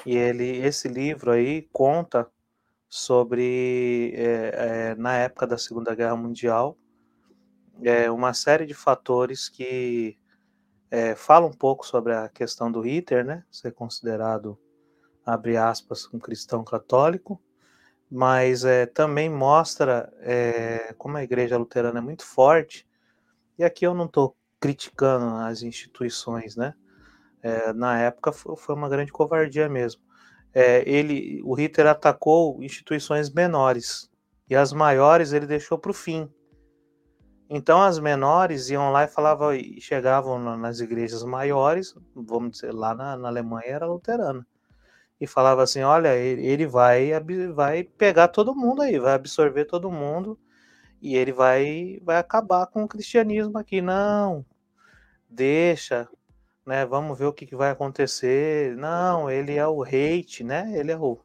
E ele, esse livro aí conta sobre é, é, na época da Segunda Guerra Mundial é, uma série de fatores que é, fala um pouco sobre a questão do Hitler, né? Ser considerado, abre aspas, um cristão católico, mas é, também mostra é, como a igreja luterana é muito forte. E aqui eu não estou criticando as instituições, né? É, na época foi uma grande covardia mesmo. É, ele, o Hitler atacou instituições menores e as maiores ele deixou para o fim. Então as menores iam lá e falavam, e chegavam nas igrejas maiores, vamos dizer, lá na, na Alemanha era luterana, e falava assim, olha, ele, vai, vai pegar todo mundo aí, vai absorver todo mundo e ele vai, vai acabar com o cristianismo aqui. Não, deixa, né? Vamos ver o que, que vai acontecer. Não, ele é o hate, né? Ele é o,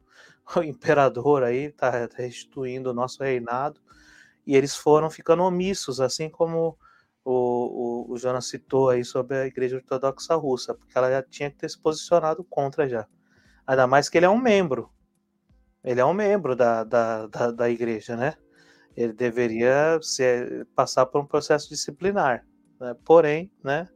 o imperador aí, tá restituindo o nosso reinado e eles foram ficando omissos, assim como o, o, o Jonas citou aí sobre a Igreja Ortodoxa Russa, porque ela já tinha que ter se posicionado contra já. Ainda mais que ele é um membro. Ele é um membro da, da, da, da igreja, né? Ele deveria ser, passar por um processo disciplinar. Né? Porém, né?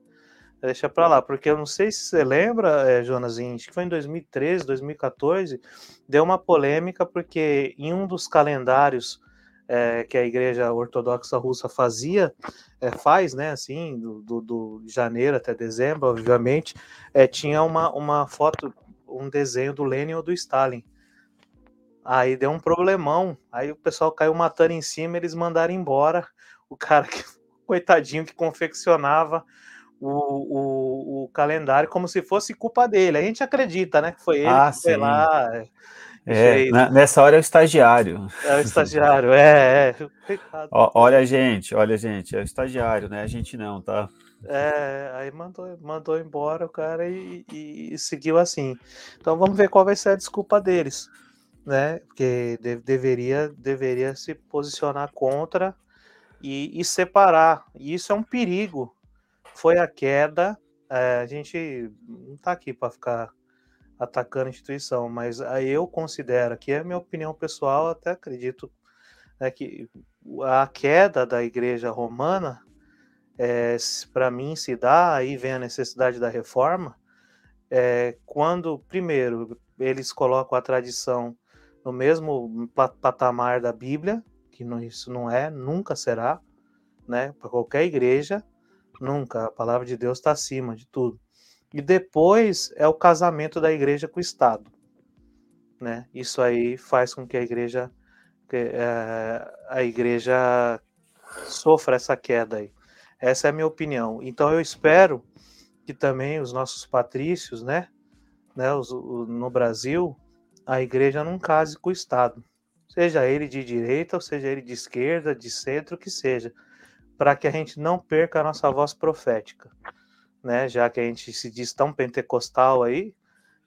Deixa para lá, porque eu não sei se você lembra, é, Jonas, acho que foi em 2013, 2014, deu uma polêmica porque em um dos calendários é, que a Igreja Ortodoxa Russa fazia, é, faz, né, assim, do, do, do, janeiro até dezembro, obviamente, é, tinha uma, uma foto, um desenho do Lenin ou do Stalin. Aí deu um problemão, aí o pessoal caiu matando em cima, eles mandaram embora o cara que, coitadinho, que confeccionava o, o, o, calendário como se fosse culpa dele. A gente acredita, né? Que foi ele ah, sim. lá, é, na, nessa hora é o estagiário. É o estagiário, é. é. olha, gente, olha, gente, é o estagiário, né? A gente não, tá? É, aí mandou, mandou embora o cara e, e, e, seguiu assim. Então vamos ver qual vai ser a desculpa deles, né? Porque de, deveria, deveria se posicionar contra e, e, separar. E isso é um perigo. Foi a queda. É, a gente não tá aqui para ficar atacando a instituição, mas aí eu considero, que é a minha opinião pessoal, até acredito né, que a queda da igreja romana, é, para mim, se dá, aí vem a necessidade da reforma, é, quando, primeiro, eles colocam a tradição no mesmo patamar da Bíblia, que não, isso não é, nunca será, né, para qualquer igreja, nunca, a palavra de Deus está acima de tudo. E depois é o casamento da igreja com o Estado. Né? Isso aí faz com que a igreja é, a igreja sofra essa queda aí. Essa é a minha opinião. Então eu espero que também os nossos patrícios, né, né os, o, no Brasil, a igreja não case com o Estado, seja ele de direita ou seja ele de esquerda, de centro, que seja, para que a gente não perca a nossa voz profética né? Já que a gente se diz tão pentecostal aí,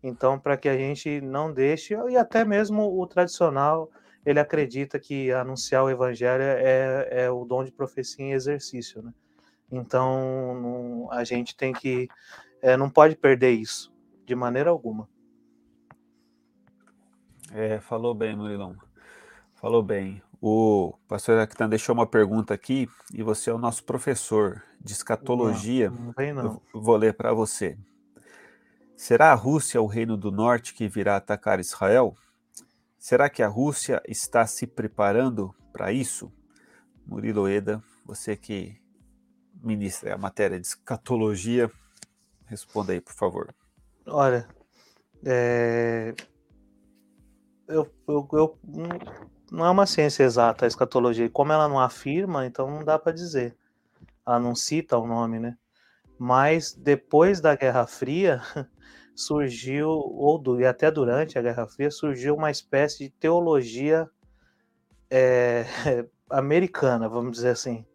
então para que a gente não deixe e até mesmo o tradicional ele acredita que anunciar o evangelho é, é o dom de profecia em exercício, né? Então não, a gente tem que é, não pode perder isso de maneira alguma. É, falou bem, Murilão. Falou bem. O pastor Actan deixou uma pergunta aqui e você é o nosso professor de escatologia. Não, não vem não. Vou ler para você. Será a Rússia o reino do norte que virá atacar Israel? Será que a Rússia está se preparando para isso? Murilo Eda, você que ministra a matéria de escatologia, responda aí, por favor. Olha, é... eu, eu, eu não é uma ciência exata a escatologia. E como ela não afirma, então não dá para dizer. Ela não cita o nome, né? Mas depois da Guerra Fria surgiu, ou do, e até durante a Guerra Fria, surgiu uma espécie de teologia é, americana, vamos dizer assim.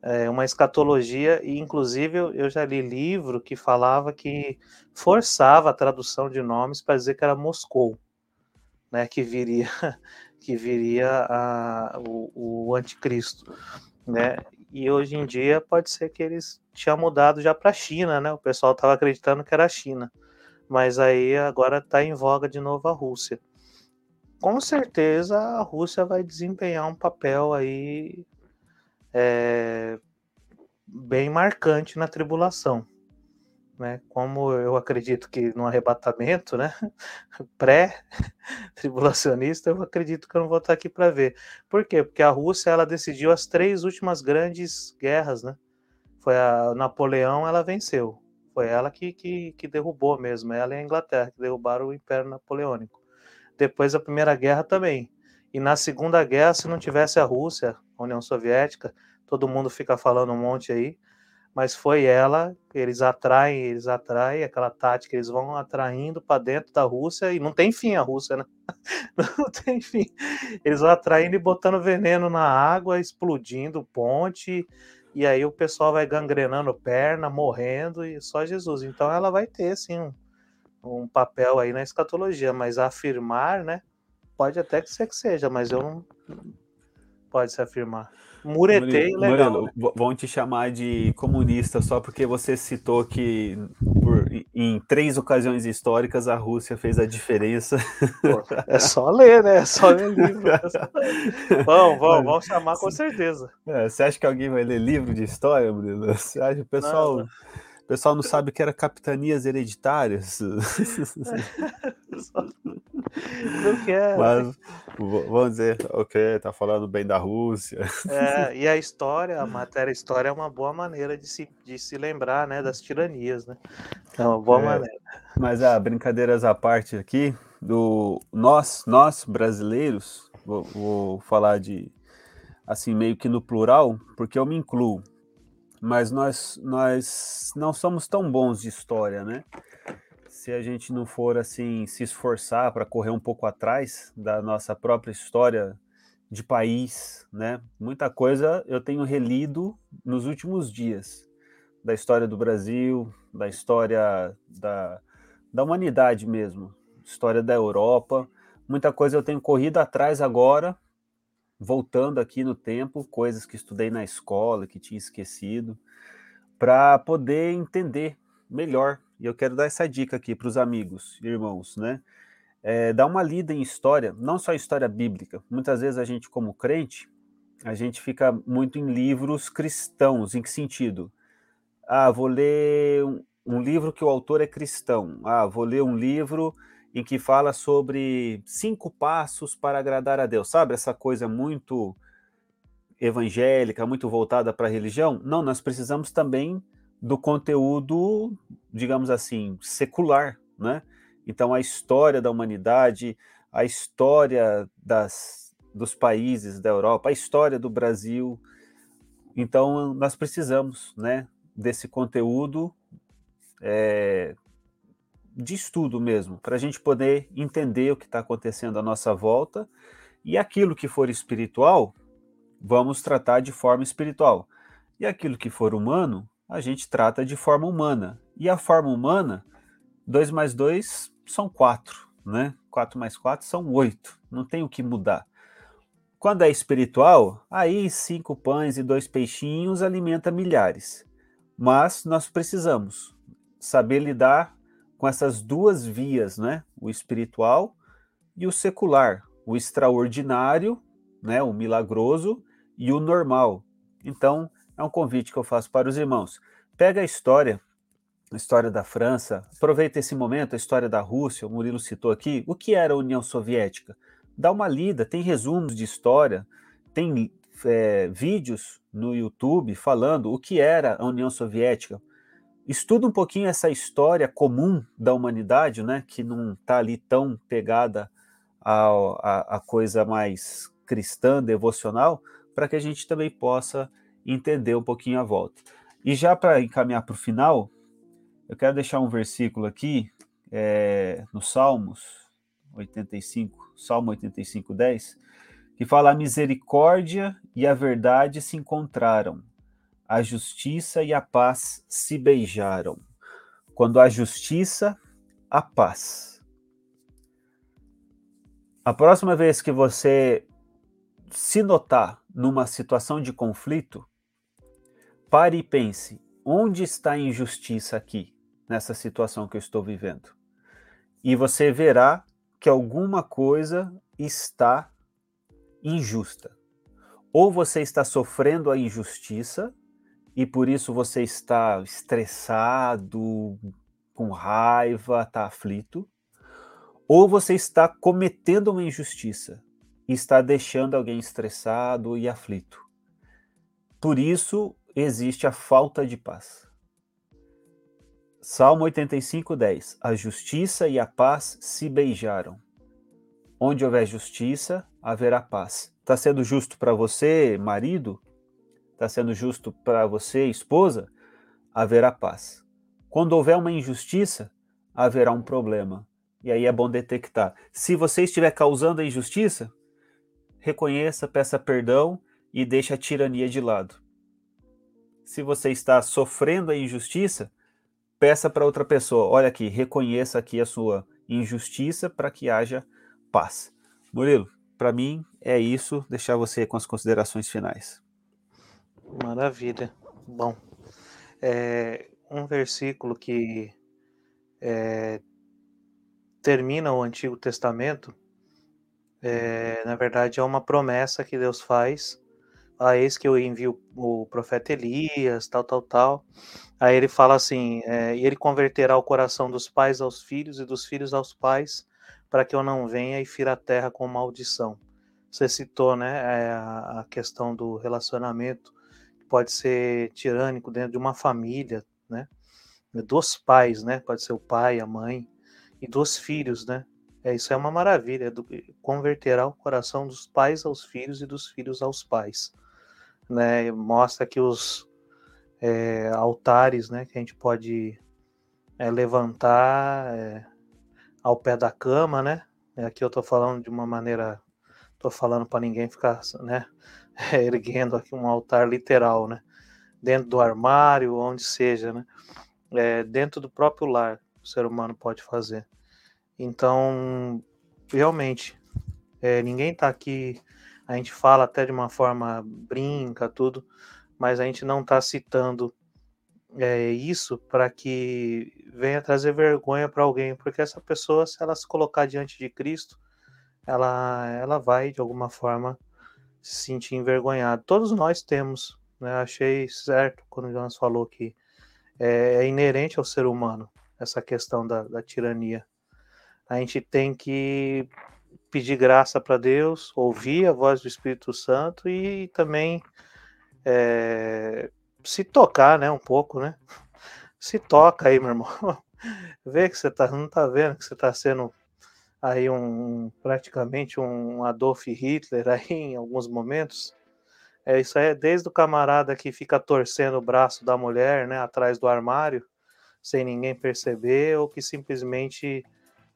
É, uma escatologia, e inclusive eu, já li livro que falava que forçava a tradução de nomes para dizer que era Moscou, né, que viria que viria a, o, o anticristo, né? E hoje em dia pode ser que eles tinham mudado já para a China, né? O pessoal estava acreditando que era a China, mas aí agora está em voga de novo a Rússia. Com certeza a Rússia vai desempenhar um papel aí é, bem marcante na tribulação. Né? Como eu acredito que no arrebatamento, né? pré-tribulacionista, eu acredito que eu não vou estar aqui para ver. Por quê? Porque a Rússia ela decidiu as três últimas grandes guerras, né? Foi a Napoleão, ela venceu. Foi ela que, que, que derrubou mesmo, ela e a Inglaterra, que derrubaram o Império Napoleônico. Depois da Primeira Guerra também. E na Segunda Guerra, se não tivesse a Rússia, a União Soviética, todo mundo fica falando um monte aí, mas foi ela, eles atraem, eles atraem, aquela tática, eles vão atraindo para dentro da Rússia e não tem fim a Rússia, né? Não tem fim. Eles vão atraindo e botando veneno na água, explodindo ponte, e aí o pessoal vai gangrenando perna, morrendo, e só Jesus. Então ela vai ter, sim, um, um papel aí na escatologia, mas afirmar, né? Pode até que seja, mas eu não. Pode se afirmar. Muretei Murilo, legal. Murilo, né? vão te chamar de comunista só porque você citou que por, em três ocasiões históricas a Rússia fez a diferença. Pô, é só ler, né? É só ler livro. É Vamos, vamos, vamos chamar com certeza. É, você acha que alguém vai ler livro de história, Murilo? Você acha que o pessoal. Não, não. O pessoal não sabe que era capitanias hereditárias. Não quero. Mas vamos dizer, ok, tá falando bem da Rússia. É, e a história, a matéria história é uma boa maneira de se, de se lembrar né, das tiranias, né? É uma boa é, maneira. Mas ah, brincadeiras à parte aqui, do nós, nós brasileiros, vou, vou falar de assim, meio que no plural, porque eu me incluo mas nós, nós não somos tão bons de história, né? Se a gente não for assim se esforçar para correr um pouco atrás da nossa própria história de país, né? Muita coisa eu tenho relido nos últimos dias da história do Brasil, da história da, da humanidade mesmo, história da Europa. Muita coisa eu tenho corrido atrás agora voltando aqui no tempo, coisas que estudei na escola, que tinha esquecido, para poder entender melhor. E eu quero dar essa dica aqui para os amigos, irmãos, né? É, dá uma lida em história, não só história bíblica. Muitas vezes a gente, como crente, a gente fica muito em livros cristãos. Em que sentido? Ah, vou ler um, um livro que o autor é cristão. Ah, vou ler um livro em que fala sobre cinco passos para agradar a Deus, sabe? Essa coisa muito evangélica, muito voltada para a religião. Não, nós precisamos também do conteúdo, digamos assim, secular, né? Então, a história da humanidade, a história das, dos países da Europa, a história do Brasil. Então, nós precisamos, né, desse conteúdo é, de estudo mesmo, para a gente poder entender o que está acontecendo à nossa volta e aquilo que for espiritual, vamos tratar de forma espiritual. E aquilo que for humano, a gente trata de forma humana. E a forma humana, 2 mais 2 são 4, né? 4 mais 4 são 8, não tem o que mudar. Quando é espiritual, aí cinco pães e dois peixinhos alimenta milhares. Mas nós precisamos saber lidar com essas duas vias, né? O espiritual e o secular, o extraordinário, né? O milagroso e o normal. Então, é um convite que eu faço para os irmãos. Pega a história, a história da França, aproveita esse momento, a história da Rússia, o Murilo citou aqui, o que era a União Soviética? Dá uma lida, tem resumos de história, tem é, vídeos no YouTube falando o que era a União Soviética, estuda um pouquinho essa história comum da humanidade, né, que não está ali tão pegada à, coisa mais cristã, devocional, para que a gente também possa entender um pouquinho a volta. E já para encaminhar para o final, eu quero deixar um versículo aqui, é, no Salmos 85, Salmo 85, 10, que fala: A misericórdia e a verdade se encontraram, a justiça e a paz se beijaram. Quando há justiça, a paz. A próxima vez que você se notar numa situação de conflito, pare e pense: onde está a injustiça aqui, nessa situação que eu estou vivendo? E você verá que alguma coisa está injusta. Ou você está sofrendo a injustiça, e por isso você está estressado, com raiva, está aflito, ou você está cometendo uma injustiça e está deixando alguém estressado e aflito. Por isso existe a falta de paz. Salmo 85, 10. A justiça e a paz se beijaram. Onde houver justiça, haverá paz. Está sendo justo para você, marido? Está sendo justo para você, esposa? Haverá paz. Quando houver uma injustiça, haverá um problema. E aí é bom detectar. Se você estiver causando a injustiça, reconheça, peça perdão e deixe a tirania de lado. Se você está sofrendo a injustiça, peça para outra pessoa: olha aqui, reconheça aqui a sua injustiça para que haja paz. Murilo, para mim é isso. Deixar você com as considerações finais. Maravilha. Bom, é um versículo que é, termina o Antigo Testamento. É, na verdade, é uma promessa que Deus faz. A ah, eis que eu envio o profeta Elias, tal, tal, tal. Aí ele fala assim: é, e ele converterá o coração dos pais aos filhos e dos filhos aos pais, para que eu não venha e fira a terra com maldição. Você citou, né, é, a, questão do relacionamento pode ser tirânico dentro de uma família, né, dos pais, né, pode ser o pai, a mãe e dos filhos, né. É, isso é uma maravilha, é do, converterá o coração dos pais aos filhos e dos filhos aos pais, né. Mostra que os é, altares, né, que a gente pode é, levantar é, ao pé da cama, né? É, aqui eu estou falando de uma maneira, estou falando para ninguém ficar, né, erguendo aqui um altar literal, né? Dentro do armário, onde seja, né? É, dentro do próprio lar, o ser humano pode fazer. Então, realmente, é, ninguém está aqui. A gente fala até de uma forma brinca, tudo, mas a gente não está citando é, isso para que venha trazer vergonha para alguém, porque essa pessoa, se ela se colocar diante de Cristo, ela, ela vai de alguma forma se sentir envergonhada. Todos nós temos, né? Achei certo quando o Jonas falou que é, é inerente ao ser humano essa questão da, da tirania. A gente tem que pedir graça para Deus, ouvir a voz do Espírito Santo e também é, se tocar, né, um pouco, né? Se toca aí, meu irmão. Vê que você tá, não tá vendo que você tá sendo aí um praticamente um Adolf Hitler aí em alguns momentos. É isso aí, é desde o camarada que fica torcendo o braço da mulher, né, atrás do armário, sem ninguém perceber, ou que simplesmente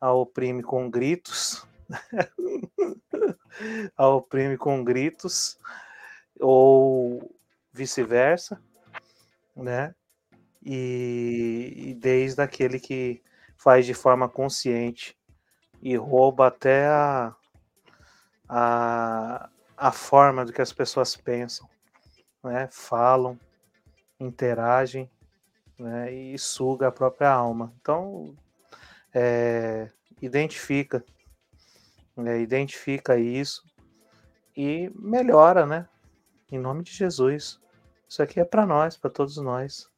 a oprime com gritos, a oprime com gritos, ou vice-versa, né? E, e, desde aquele que faz de forma consciente e rouba até a, a, a forma do que as pessoas pensam, né? Falam, interagem, né? E suga a própria alma. Então, é, identifica, né? identifica isso e melhora, né? Em nome de Jesus. Isso aqui é para nós, para todos nós.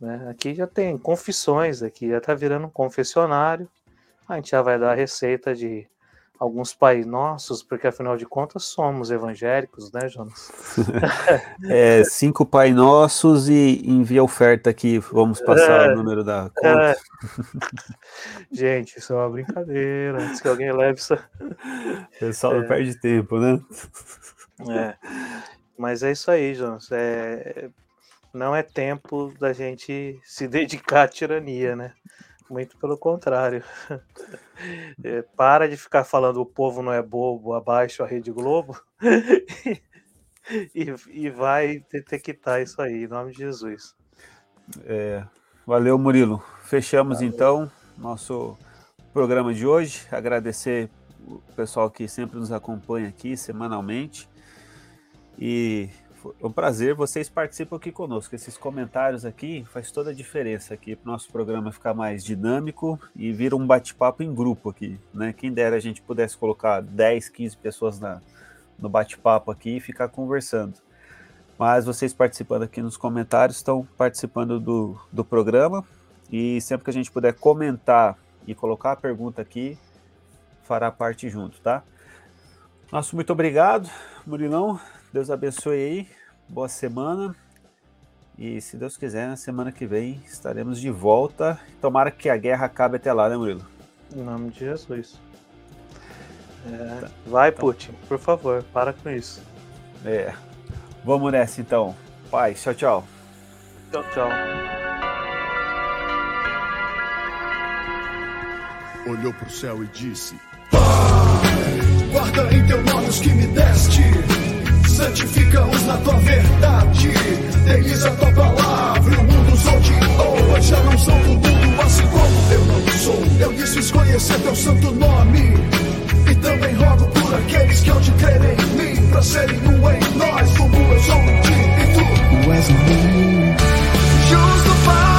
Né? Aqui já tem confissões, aqui já está virando um confessionário. A gente já vai dar a receita de alguns pais nossos, porque afinal de contas somos evangélicos, né, Jonas? é, cinco Pai Nossos e envia oferta aqui, vamos passar é, o número da conta. É. Gente, isso é uma brincadeira, antes que alguém leve isso. O pessoal é. não perde tempo, né? É. Mas é isso aí, Jonas. É, não é tempo da gente se dedicar à tirania, né? Muito pelo contrário. É, para de ficar falando o povo não é bobo, abaixo a Rede Globo. e, e vai detectar isso aí, em nome de Jesus. É, valeu, Murilo. Fechamos valeu. então nosso programa de hoje. Agradecer o pessoal que sempre nos acompanha aqui semanalmente. E é um prazer, vocês participam aqui conosco. Esses comentários aqui faz toda a diferença aqui para o nosso programa ficar mais dinâmico e vir um bate-papo em grupo aqui, né? Quem dera a gente pudesse colocar 10, 15 pessoas na, no bate-papo aqui e ficar conversando. Mas vocês participando aqui nos comentários estão participando do, do programa. E sempre que a gente puder comentar e colocar a pergunta aqui, fará parte junto, tá? Nosso muito obrigado, Murilão. Deus abençoe aí. Boa semana. E se Deus quiser, na semana que vem estaremos de volta. Tomara que a guerra acabe até lá, né, Murilo? Em nome de Jesus. É, tá. Vai, então. Putin, por favor, para com isso. É. Vamos nessa então. Pai, tchau, tchau. Tchau, tchau. Olhou para o céu e disse: Pai, guarda em teu nome os que me deste, santifica-os na tua verdade. Deles a tua palavra, o mundo os odiou, já não são do mundo, assim como eu não sou. Eu disse conhecer teu santo nome. E também rogo por aqueles que hão te crer em mim, pra serem um em nós, como eu sou de ti e tu. Tu és um justo Pai.